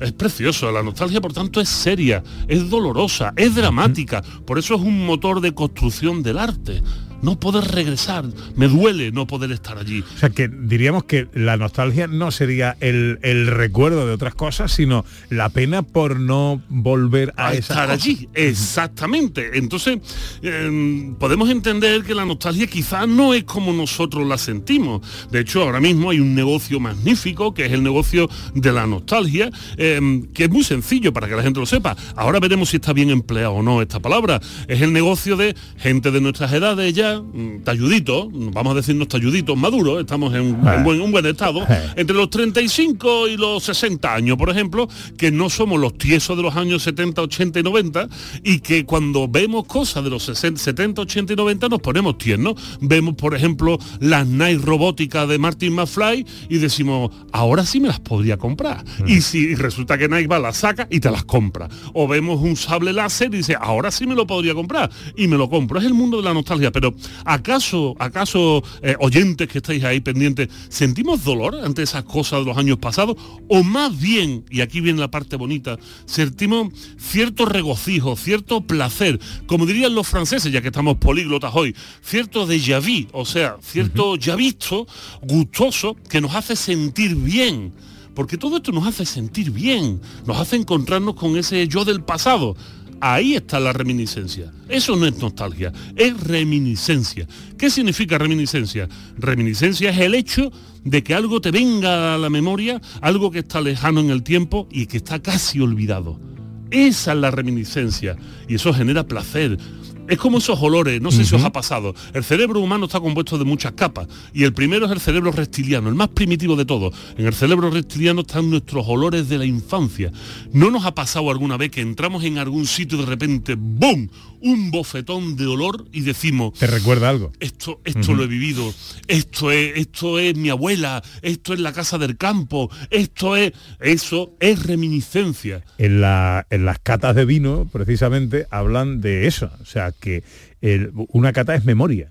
es precioso. La nostalgia, por tanto, es seria, es dolorosa, es dramática. Por eso es un motor de construcción del arte. No poder regresar, me duele no poder estar allí. O sea, que diríamos que la nostalgia no sería el, el recuerdo de otras cosas, sino la pena por no volver a, estar cosas. allí. Exactamente. Entonces, eh, podemos entender que la nostalgia quizás no es como nosotros la sentimos. De hecho, ahora mismo hay un negocio magnífico, que es el negocio de la nostalgia, eh, que es muy sencillo para que la gente lo sepa. Ahora veremos si está bien empleado o no esta palabra. Es el negocio de gente de nuestras edades ya, mm, talluditos, vamos a decirnos talluditos, maduros, estamos en un, buen, un buen estado, entre los 35 y los 60 años, por ejemplo, que no somos los tiesos de los años 70, 80 y 90 y que cuando vemos cosas de los 60, 70, 80 y 90 nos ponemos tiernos. Vemos, por ejemplo, las Nike robóticas de Martin McFly y decimos, ahora sí me las podría comprar. Y si resulta que Nike va, las saca y te las compra. O vemos un sable láser y dice, ahora sí me lo podría comprar y me lo compro. Es el mundo de la nostalgia, pero ¿acaso, acaso eh, oyentes que estáis ahí pendientes, sentimos dolor ante esas cosas de los años pasados? O más bien, y aquí viene la parte bonita, sentimos cierto regocijo, cierto placer, como dirían los franceses, ya que estamos políglotas hoy, cierto déjà vu, o sea, cierto ya visto, gustoso, que nos hace sentir bien. Porque todo esto nos hace sentir bien, nos hace encontrarnos con ese yo del pasado. Ahí está la reminiscencia. Eso no es nostalgia, es reminiscencia. ¿Qué significa reminiscencia? Reminiscencia es el hecho de que algo te venga a la memoria, algo que está lejano en el tiempo y que está casi olvidado. Esa es la reminiscencia y eso genera placer. Es como esos olores, no sé si os ha pasado. El cerebro humano está compuesto de muchas capas y el primero es el cerebro reptiliano, el más primitivo de todos. En el cerebro reptiliano están nuestros olores de la infancia. ¿No nos ha pasado alguna vez que entramos en algún sitio y de repente, ¡boom! Un bofetón de olor y decimos, ¿Te recuerda algo? esto, esto lo he vivido, esto es, esto es mi abuela, esto es la casa del campo, esto es, eso es reminiscencia. En, la- en las catas de vino, precisamente, hablan de eso. O sea, que el- una cata es memoria.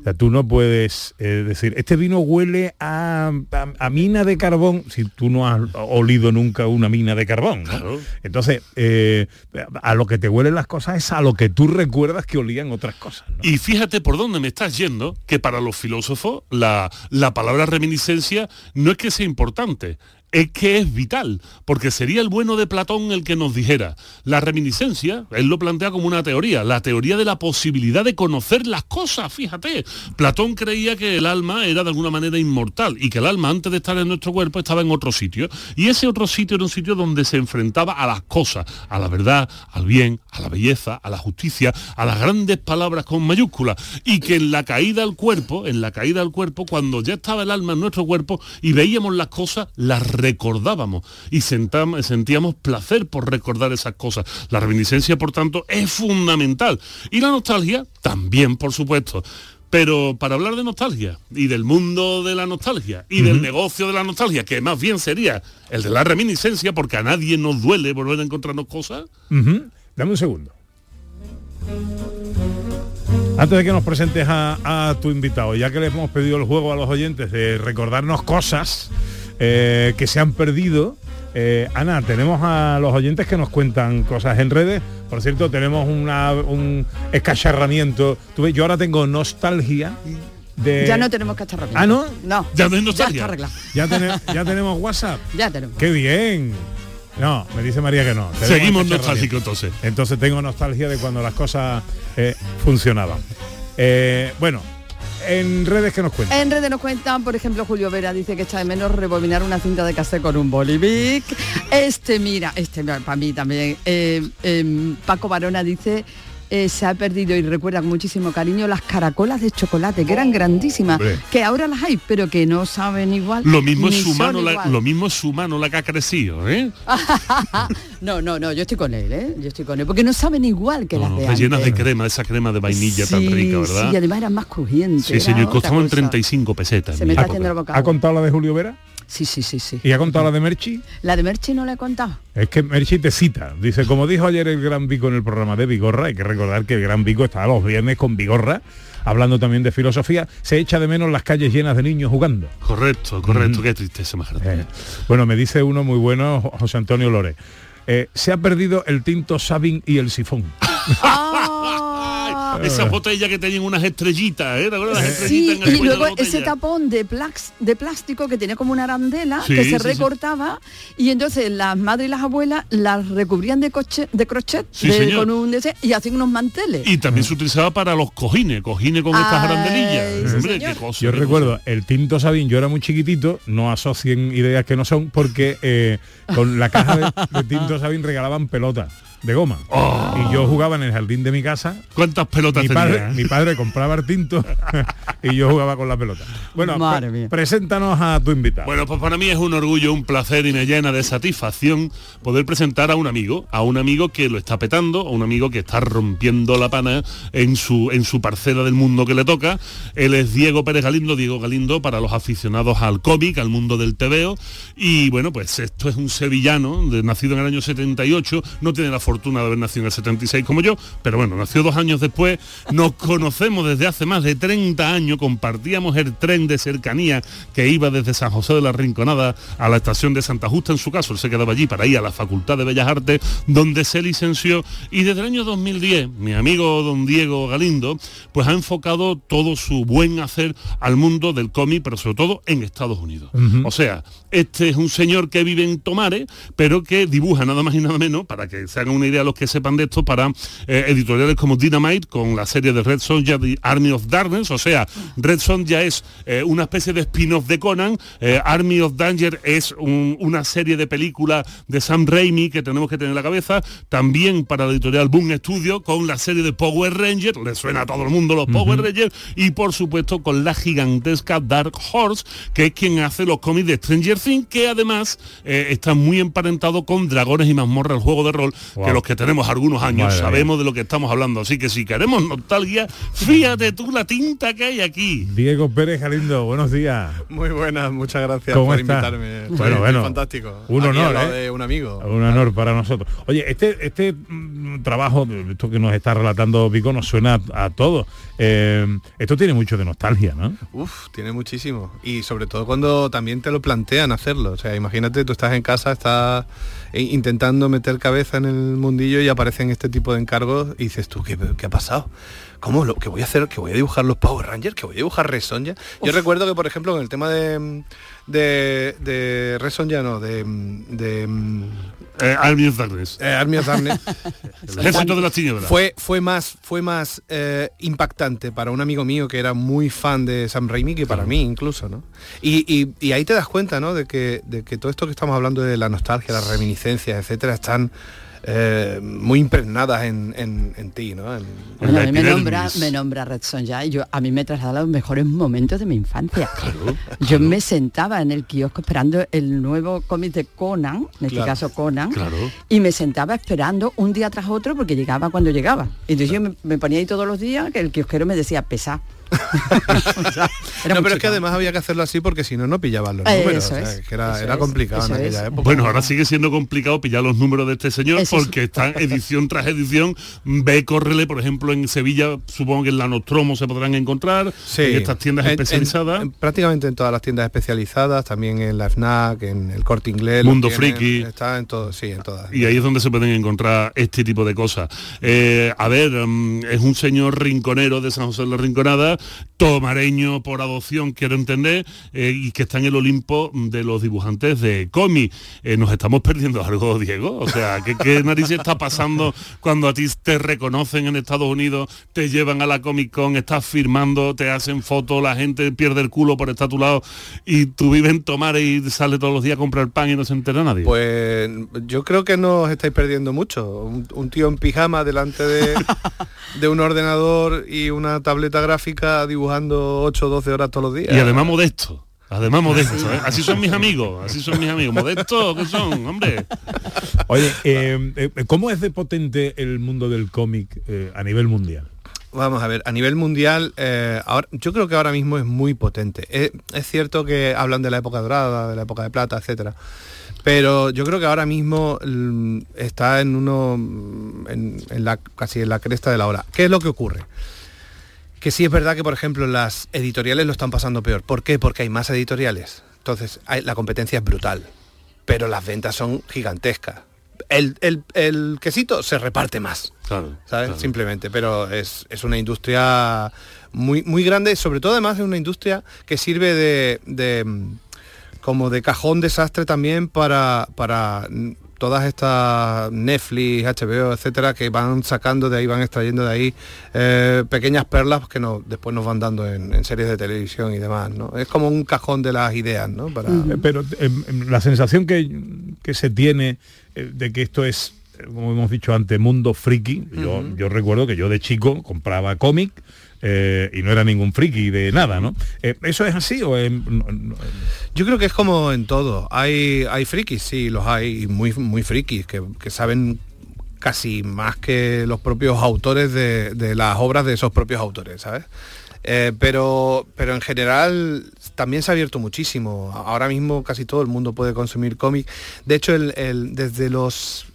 O sea, tú no puedes eh, decir, este vino huele a, a- a mina de carbón, si tú no has olido nunca una mina de carbón. ¿no? Entonces, eh, a lo que te huelen las cosas es a lo que tú recuerdas que olían otras cosas. Y fíjate por dónde me estás yendo, que para los filósofos la, la palabra reminiscencia no es que sea importante, es que es vital, porque sería el bueno de Platón el que nos dijera, la reminiscencia, él lo plantea como una teoría, la teoría de la posibilidad de conocer las cosas, fíjate. Platón creía que el alma era de alguna manera inmortal y que el alma antes de estar en nuestro cuerpo estaba en otro sitio. Y ese otro sitio era un sitio donde se enfrentaba a las cosas, a la verdad, al bien, a la belleza, a la justicia, a las grandes palabras con mayúsculas. Y que en la caída al cuerpo, en la caída al cuerpo, cuando ya estaba el alma en nuestro cuerpo y veíamos las cosas, las recordábamos y sentam- sentíamos placer por recordar esas cosas. La reminiscencia, por tanto, es fundamental. Y la nostalgia, también, por supuesto. Pero para hablar de nostalgia y del mundo de la nostalgia y del negocio de la nostalgia, que más bien sería el de la reminiscencia, porque a nadie nos duele volver a encontrarnos cosas. Dame un segundo. Antes de que nos presentes a, a tu invitado, ya que le hemos pedido el juego a los oyentes de recordarnos cosas eh, que se han perdido, eh, Ana, tenemos a los oyentes que nos cuentan cosas en redes. Por cierto, tenemos una- un escacharramiento. Tú ves, yo ahora tengo nostalgia de... Ya no tenemos cacharramiento. Ah, ¿no? No. Ya no hay Ya nostalgia. está arreglado. Ya, tene- ya tenemos WhatsApp. Ya tenemos. ¡Qué bien! No, me dice María que no. Tenemos seguimos nostálgicos entonces. Entonces tengo nostalgia de cuando las cosas eh, funcionaban. Eh, bueno, en redes que nos cuentan. En redes nos cuentan, por ejemplo, Julio Vera dice que echa de menos rebobinar una cinta de cassette con un bolivic. Este, mira, este para mí también. Eh, em, Paco Barona dice... eh, se ha perdido y recuerda con muchísimo cariño las caracolas de chocolate, que eran grandísimas, Hombre. que ahora las hay, pero que no saben igual. Lo mismo es su mano, la, lo mismo es su mano la que ha crecido, ¿eh? no, no, no, yo estoy con él, ¿eh? Yo estoy con él, porque no saben igual que las de Te llenas de antes. crema, esa crema de vainilla tan rica, ¿verdad? Sí, y además eran más crujientes. Sí, señor, costaban cosa. 35 pesetas. Se me está haciendo la boca. ¿Ha contado la de Julio Vera? Sí, sí, sí, sí. ¿Y ha contado la de Merchi? La de Merchi no la he contado. Es que Merchi te cita. Dice, como dijo ayer el Gran Vico en el programa de Vigorra, hay que recordar que el Gran Vico está los viernes con Vigorra, hablando también de filosofía, se echa de menos las calles llenas de niños jugando. Correcto, correcto, Mm. qué tristeza más grande. Eh, bueno, me dice uno muy bueno, Jo- José Antonio Lore. eh, se ha perdido el tinto Sabin y el sifón. Ah. Esa botella que tenían unas estrellitas, ¿eh? ¿Te acuerdas? Las Sí, estrellitas en el y de luego la ese tapón de, plax- de plástico que tenía como una arandela Sí, que se sí. recortaba y entonces las madres y las abuelas las recubrían de, coche, de crochet Sí, de- señor. con un y hacían unos manteles. Y también se utilizaba para los cojines, cojines con estas arandelillas. sí, Hombre, señor. qué cosa. Yo qué recuerdo el tinto Sabin, yo era muy chiquitito, no asocien ideas que no son, porque eh, con la caja de, de tinto Sabin regalaban pelotas de goma. Y yo jugaba en el jardín de mi casa. Oh. ¿Cuántas pelotas mi padre, mi padre compraba el tinto y yo jugaba con la pelota. Bueno, Madre pre- mía. preséntanos a tu invitado. Bueno, pues para mí es un orgullo, un placer y me llena de satisfacción poder presentar a un amigo, a un amigo que lo está petando, a un amigo que está rompiendo la pana en su, en su parcela del mundo que le toca. Él es Diego Pérez Galindo, Diego Galindo para los aficionados al cómic, al mundo del TVO. Y bueno, pues esto es un sevillano, de- nacido en el año 78, no tiene la fortuna de haber nacido en el 76 como yo, pero bueno, nació dos años después, nos conocemos desde hace más de 30 años, compartíamos el tren de cercanía que iba desde San José de la Rinconada a la estación de Santa Justa, en su caso, él se quedaba allí para ir a la Facultad de Bellas Artes, donde se licenció, y desde el año 2010, mi amigo don Diego Galindo, pues ha enfocado todo su buen hacer al mundo del cómic, pero sobre todo en Estados Unidos. O sea, este es un señor que vive en Tomares, pero que dibuja nada más y nada menos, para que se hagan una idea los que sepan de esto, para eh, editoriales como Dynamite, con la serie de Red Sonja, The Army of Darkness, o sea, Red Sonja es eh, una especie de spin-off de Conan, eh, Army of Danger es un- una serie de películas de Sam Raimi que tenemos que tener en la cabeza, también para la editorial Boom Studio, con la serie de Power Rangers, le suena a todo el mundo los Power Rangers, y por supuesto con la gigantesca Dark Horse, que es quien hace los cómics de Stranger Things, que además está muy emparentado con Dragones y Mazmorra, el juego de rol, Wow. que los que tenemos algunos años Madre sabemos de lo que estamos hablando. Así que si queremos nostalgia, fíjate tú la tinta que hay aquí. Diego Pérez Galindo, buenos días. Muy buenas, muchas gracias ¿Cómo por está? invitarme. Bueno, estoy bueno. fantástico. Un Aquí honor, ¿eh? de un amigo. Un honor para nosotros. Oye, este, este mm, trabajo, esto que nos está relatando Pico, nos suena a, a todos. Eh, esto tiene mucho de nostalgia, ¿no? Uf, tiene muchísimo. Y sobre todo cuando también te lo plantean hacerlo. O sea, imagínate, tú estás en casa, estás eh, intentando meter cabeza en el mundillo y aparecen este tipo de encargos y dices tú, ¿qué, qué ha pasado? ¿Cómo lo que voy a hacer? ¿Que voy a dibujar los Power Rangers? ¿Que voy a dibujar Red Sonja? Yo recuerdo que, por ejemplo, en el tema de de, de Red Sonja, no, de, de Eh, Army of Darkness. eh, Army of Darkness. El ejército de las tinieblas. Fue, fue más, fue más eh, impactante para un amigo mío que era muy fan de Sam Raimi que para mí incluso, ¿no? Y, y- y ahí te das cuenta, ¿no? De que, de que todo esto que estamos hablando de la nostalgia, las reminiscencias, etcétera, están eh, muy impregnadas en, en- en ti, ¿no? En- Bueno, a mí me nombra, me nombra Red Sonja y yo, a mí me traslada los mejores momentos de mi infancia. Yo me sentaba en el kiosco esperando el nuevo cómic de Conan, en este Claro. caso Conan, Claro. y me sentaba esperando un día tras otro porque llegaba cuando llegaba. Entonces yo me, me ponía ahí todos los días que el kiosquero me decía, no, pero es que además había que hacerlo así porque si no, no pillaban los números. eso o sea, es, que era, eso era es, complicado en aquella es. época. Bueno, ahora sigue siendo complicado pillar los números de este señor Eso es- porque están edición tras edición. Ve, córrele, por ejemplo, en Sevilla, supongo que en la Nostromo se podrán encontrar, Sí. en estas tiendas En- en- especializadas. en- prácticamente en todas las tiendas especializadas, también en la FNAC, en el Corte Inglés. Mundo tienen, Friki. Está en todo, sí, en todas. Y ahí es donde se pueden encontrar este tipo de cosas. Eh, a ver, mm, es un señor rinconero de San José de la Rinconada, tomareño por adopción, quiero entender, eh, y que está en el Olimpo de los dibujantes de cómic. Eh, nos estamos perdiendo algo, Diego. O sea, ¿qué, qué narices está pasando cuando a ti te reconocen en Estados Unidos, te llevan a la Comic Con, estás firmando, te hacen fotos, la gente pierde el culo por estar a tu lado y tú vives en Tomare y sale todos los días a comprar pan y no se entera nadie? Pues yo creo que no os estáis perdiendo mucho. Un, un tío en pijama delante de, de un ordenador y una tableta gráfica dibujando 8 o 12 horas todos los días. Y además modesto. Además modesto, ¿eh? Así son mis amigos, así son mis amigos. Modestos, ¿qué son, hombre? Oye, eh, eh, ¿cómo es de potente el mundo del cómic eh, a nivel mundial? Vamos a ver, a nivel mundial, eh, ahora, yo creo que ahora mismo es muy potente. Es cierto que hablan de la época dorada, de la época de plata, etcétera. Pero yo creo que ahora mismo mm, está en uno, mm, en, en la, casi en la cresta de la hora. ¿Qué es lo que ocurre? Que sí es verdad que, por ejemplo, las editoriales lo están pasando peor. ¿Por qué? Porque hay más editoriales. Entonces, hay- la competencia es brutal. Pero las ventas son gigantescas. El, el- el quesito se reparte más. Claro, ¿sabes? claro. Simplemente, pero es, es una industria muy, muy grande, sobre todo además es una industria que sirve de, de, mm, como de cajón desastre también para, para mm, todas estas Netflix, HBO, etcétera, que van sacando de ahí, van extrayendo de ahí eh, pequeñas perlas que no, después nos van dando en, en series de televisión y demás, ¿no? Es como un cajón de las ideas, ¿no? Para, Eh, Pero eh, la sensación que, que se tiene eh, de que esto es, como hemos dicho antes, mundo friki. Yo, yo recuerdo que yo de chico compraba cómic eh, y no era ningún friki de nada, ¿no? Eh, ¿Eso es así o es- Yo creo que es como en todo. Hay, hay frikis, sí, los hay, muy, muy frikis, que, que saben casi más que los propios autores de, de las obras de esos propios autores, ¿sabes? Eh, pero, pero en general también se ha abierto muchísimo. Ahora mismo casi todo el mundo puede consumir cómic. De hecho, el- desde los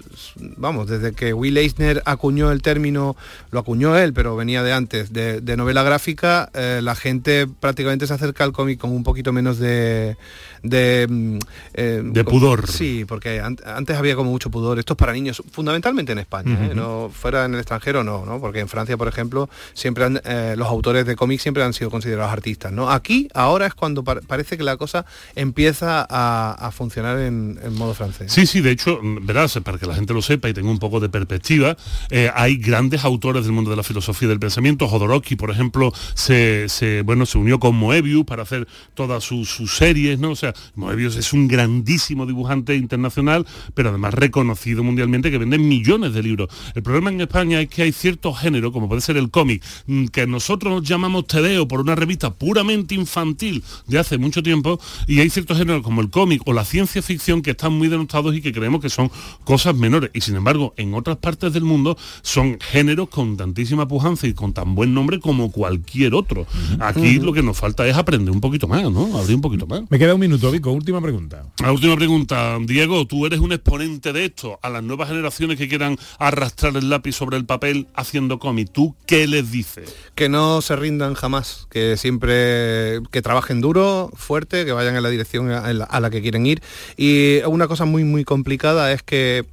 vamos, desde que Will Eisner acuñó el término, lo acuñó él, pero venía de antes, de, de novela gráfica, eh, la gente prácticamente se acerca al cómic con un poquito menos de... De, mm, eh, De con- pudor. Sí, porque an- antes había como mucho pudor. Esto es para niños, fundamentalmente en España, ¿eh? No fuera en el extranjero no, ¿no? Porque en Francia, por ejemplo, siempre han- los autores de cómics siempre han sido considerados artistas, ¿no? Aquí ahora es cuando par- parece que la cosa empieza a, a funcionar en, en modo francés. Sí, sí, de hecho, mm, verás, para que la gente lo sepa y tenga un poco de perspectiva, eh, hay grandes autores del mundo de la filosofía y del pensamiento. Jodorowsky, por ejemplo, se, bueno, se unió con Moebius para hacer todas sus, series, ¿no? O sea, Moebius es un grandísimo dibujante internacional, pero además reconocido mundialmente que vende millones de libros. El problema en España es que hay ciertos géneros, como puede ser el cómic, mm, que nosotros llamamos Tedeo por una revista puramente infantil de hace mucho tiempo, y hay ciertos géneros como el cómic o la ciencia ficción que están muy denotados y que creemos que son cosas menores. Y sin embargo, en otras partes del mundo son géneros con tantísima pujanza y con tan buen nombre como cualquier otro. Aquí lo que nos falta es aprender un poquito más, ¿no? Abrir un poquito más. Me queda un minuto, Vico, última pregunta. La última pregunta, Diego, tú eres un exponente de esto a las nuevas generaciones que quieran arrastrar el lápiz sobre el papel haciendo cómic. ¿Tú qué les dices? que no se rindan jamás, que siempre que trabajen duro, fuerte, que vayan en la dirección a la, a la que quieren ir. Y una cosa muy muy complicada es que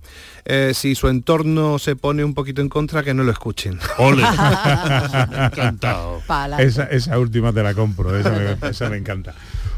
eh, si su entorno se pone un poquito en contra, que no lo escuchen. Ole. Encantado. Esa, esa última te la compro, esa me, esa me encanta.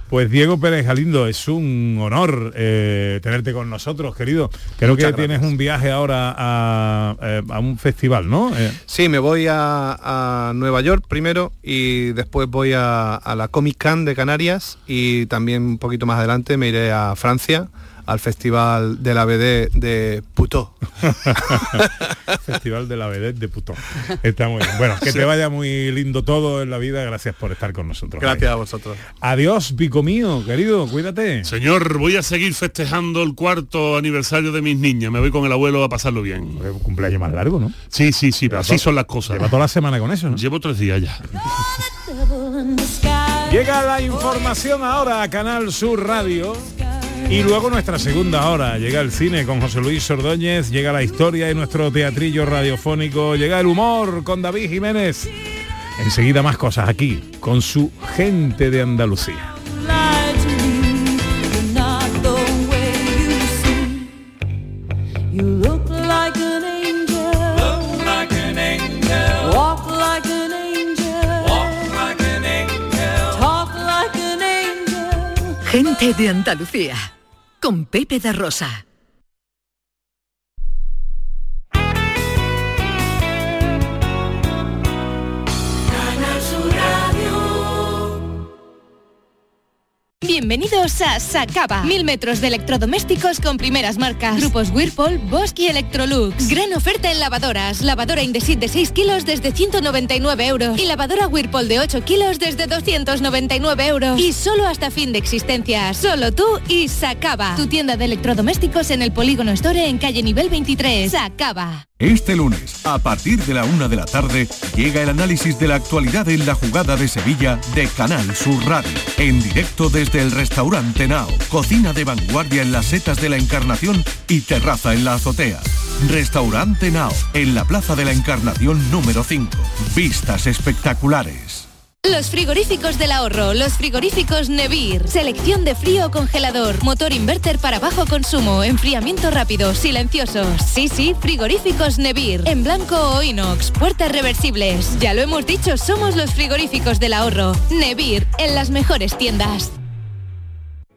Pues Diego Pérez Galindo, es un honor eh, tenerte con nosotros, querido. Creo Muchas que tienes un viaje ahora a, eh, a un festival, ¿no? Eh, Sí, me voy a, a Nueva York primero y después voy a, a la Comic Con de Canarias y también un poquito más adelante me iré a Francia al Festival de la BD de Puto. Festival de la Vedette de Putón. Está muy bien. Bueno, que te vaya muy lindo todo en la vida. Gracias por estar con nosotros. Gracias a vosotros. Adiós, pico mío, querido, cuídate. Señor, voy a seguir festejando el cuarto aniversario de mis niñas. Me voy con el abuelo a pasarlo bien. Un cumpleaños más largo, ¿no? Sí, sí, sí, pero así son las cosas. Lleva toda la semana con eso, ¿no? Llevo tres días ya. Llega la información ahora a Canal Sur Radio. Y luego nuestra segunda hora, llega el cine con José Luis Ordóñez, llega la historia de nuestro teatrillo radiofónico, llega el humor con David Jiménez. Enseguida más cosas aquí, con su gente de Andalucía. Gente de Andalucía, con Pepe de Rosa. Bienvenidos a Sacaba. Mil metros de electrodomésticos con primeras marcas. Grupos Whirlpool, Bosch y Electrolux. Gran oferta en lavadoras. Lavadora Indesit de 6 kilos desde 199 euros. Y lavadora Whirlpool de 8 kilos desde 299 euros. Y solo hasta fin de existencia. Solo tú y Sacaba. Tu tienda de electrodomésticos en el Polígono Store en calle nivel 23. Sacaba. Este lunes, a partir de la una de la tarde, llega el análisis de la actualidad en la jugada de Sevilla de Canal Sur Radio. En directo desde el restaurante Nao, cocina de vanguardia en las setas de la Encarnación y terraza en la azotea. Restaurante Nao, en la Plaza de la Encarnación número 5. Vistas espectaculares. Los frigoríficos del ahorro, los frigoríficos Nevir, selección de frío o congelador, motor inverter para bajo consumo, enfriamiento rápido, silenciosos. Sí, sí, frigoríficos Nevir, en blanco o inox, puertas reversibles. Ya lo hemos dicho, somos los frigoríficos del ahorro. Nevir, en las mejores tiendas.